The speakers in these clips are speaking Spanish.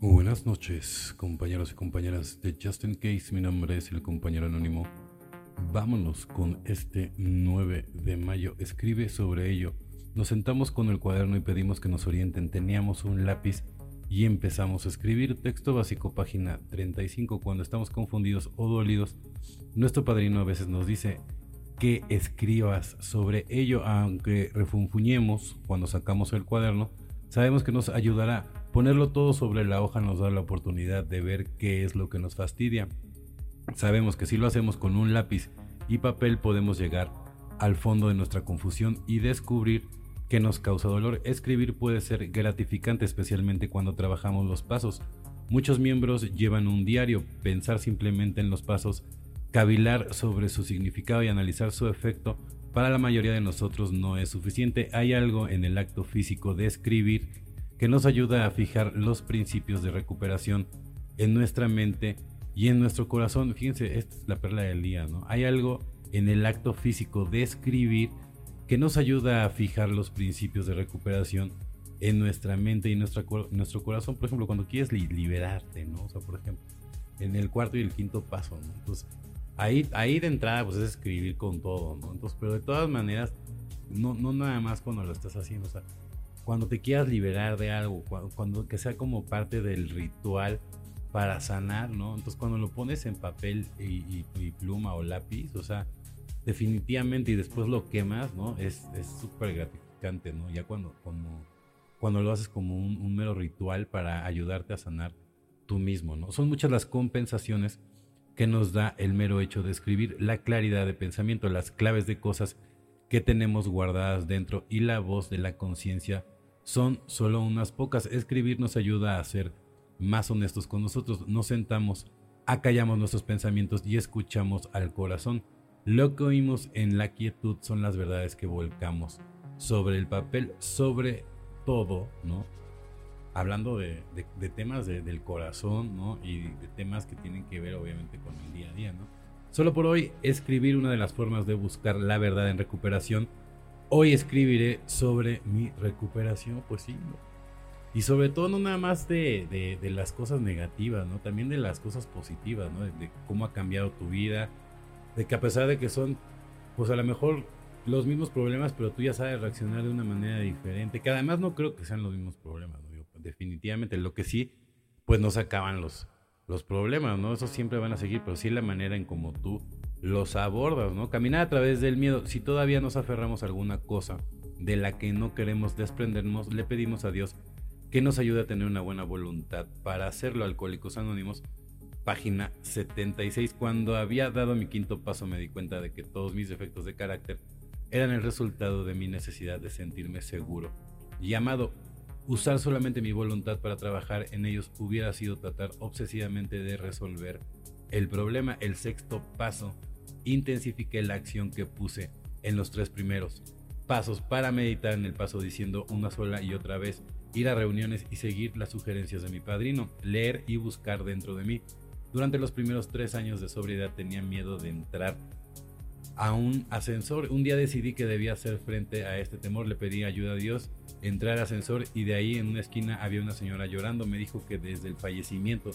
Buenas noches, compañeros y compañeras de Justin Case. Mi nombre es el compañero anónimo. Vámonos con este 9 de mayo. Escribe sobre ello. Nos sentamos con el cuaderno y pedimos que nos orienten. Teníamos un lápiz y empezamos a escribir texto básico página 35 cuando estamos confundidos o dolidos. Nuestro padrino a veces nos dice que escribas sobre ello, aunque refunfuñemos cuando sacamos el cuaderno, sabemos que nos ayudará. Ponerlo todo sobre la hoja nos da la oportunidad de ver qué es lo que nos fastidia. Sabemos que si lo hacemos con un lápiz y papel podemos llegar al fondo de nuestra confusión y descubrir que nos causa dolor. Escribir puede ser gratificante, especialmente cuando trabajamos los pasos. Muchos miembros llevan un diario, pensar simplemente en los pasos, cavilar sobre su significado y analizar su efecto. Para la mayoría de nosotros no es suficiente. Hay algo en el acto físico de escribir que nos ayuda a fijar los principios de recuperación en nuestra mente y en nuestro corazón. Fíjense, esta es la perla del día, ¿no? Hay algo en el acto físico de escribir que nos ayuda a fijar los principios de recuperación en nuestra mente y nuestra, nuestro corazón. Por ejemplo, cuando quieres liberarte, ¿no? O sea, por ejemplo, en el cuarto y el quinto paso. Entonces, ahí, ahí de entrada, pues es escribir con todo, ¿no? Entonces, pero de todas maneras, no, no nada más cuando lo estás haciendo, o cuando te quieras liberar de algo, cuando, que sea como parte del ritual para sanar, ¿no? Entonces, cuando lo pones en papel y pluma o lápiz, o sea, definitivamente y después lo quemas, ¿no? Es súper gratificante, ¿no? Ya cuando, como, cuando lo haces como un, mero ritual para ayudarte a sanar tú mismo, ¿no? Son muchas las compensaciones que nos da el mero hecho de escribir, la claridad de pensamiento, las claves de cosas que tenemos guardadas dentro y la voz de la conciencia son solo unas pocas. Escribir nos ayuda a ser más honestos con nosotros. Nos sentamos, acallamos nuestros pensamientos y escuchamos al corazón. Lo que oímos en la quietud son las verdades que volcamos sobre el papel, sobre todo, ¿no? Hablando de, temas del corazón. Y de temas que tienen que ver obviamente con el día a día, ¿no? Solo por hoy, escribir una de las formas de buscar la verdad en recuperación. Hoy escribiré sobre mi recuperación, pues sí, ¿no? Y sobre todo no nada más de, las cosas negativas, ¿no? También de las cosas positivas, ¿no? de cómo ha cambiado tu vida, de que a pesar de que son, pues a lo mejor los mismos problemas, pero tú ya sabes reaccionar de una manera diferente, que además no creo que sean los mismos problemas, definitivamente, lo que sí, pues no se acaban los, los problemas, ¿no? Eso siempre van a seguir, pero sí la manera en como tú los abordas, ¿no? Caminar a través del miedo, si todavía nos aferramos a alguna cosa de la que no queremos desprendernos, le pedimos a Dios que nos ayude a tener una buena voluntad para hacerlo. Alcohólicos Anónimos página 76. Cuando había dado mi quinto paso me di cuenta de que todos mis defectos de carácter eran el resultado de mi necesidad de sentirme seguro y amado. Usar solamente mi voluntad para trabajar en ellos hubiera sido tratar obsesivamente de resolver el problema. El sexto paso, intensifiqué la acción que puse en los tres primeros pasos para meditar en el paso diciendo una sola y otra vez, ir a reuniones y seguir las sugerencias de mi padrino, leer y buscar dentro de mí, durante los primeros tres años de sobriedad tenía miedo de entrar a un ascensor. Un día decidí que debía hacer frente a este temor, le pedí ayuda a Dios, entré al ascensor y de ahí en una esquina había una señora llorando. Me dijo que desde el fallecimiento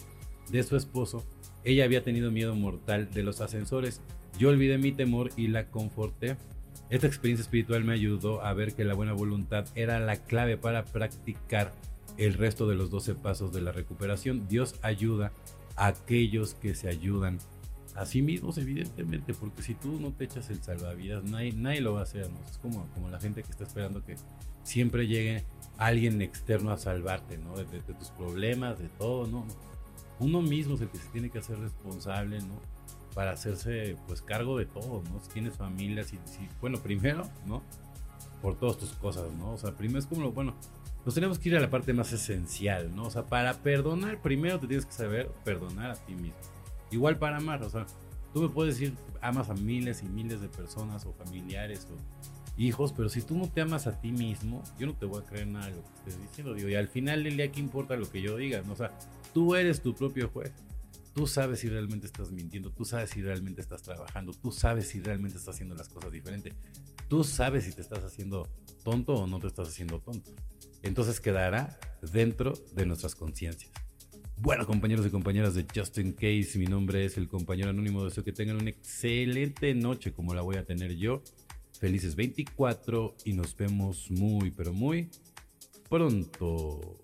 de su esposo, ella había tenido miedo mortal de los ascensores. Yo olvidé mi temor y la conforté. Esta experiencia espiritual me ayudó a ver que la buena voluntad era la clave para practicar el resto de los 12 pasos de la recuperación. Dios ayuda aquellos que se ayudan a sí mismos, evidentemente, porque si tú no te echas el salvavidas, nadie, nadie lo va a hacer, ¿no? Es como, como la gente que está esperando que siempre llegue alguien externo a salvarte, ¿no? De, tus problemas, de todo, ¿no? Uno mismo es el que se tiene que hacer responsable, ¿no? Para hacerse, pues, cargo de todo, ¿no? Si tienes familia, si, si bueno, primero, ¿no? Por todas tus cosas, ¿no? O sea, primero es como, lo, bueno, nos tenemos que ir a la parte más esencial, ¿no? O sea, para perdonar, primero te tienes que saber perdonar a ti mismo. Igual para amar, o sea, tú me puedes decir, amas a miles y miles de personas o familiares o hijos, pero si tú no te amas a ti mismo, yo no te voy a creer nada de lo que estés diciendo, digo, y al final del día, ¿qué importa lo que yo diga? ¿no? O sea, tú eres tu propio juez. Tú sabes si realmente estás mintiendo, tú sabes si realmente estás trabajando, tú sabes si realmente estás haciendo las cosas diferentes, tú sabes si te estás haciendo tonto o no te estás haciendo tonto entonces quedará dentro de nuestras conciencias. Bueno, compañeros y compañeras de Just In Case, mi nombre es el compañero anónimo. Deseo que tengan una excelente noche como la voy a tener yo. Felices 24 y nos vemos muy, pero muy pronto.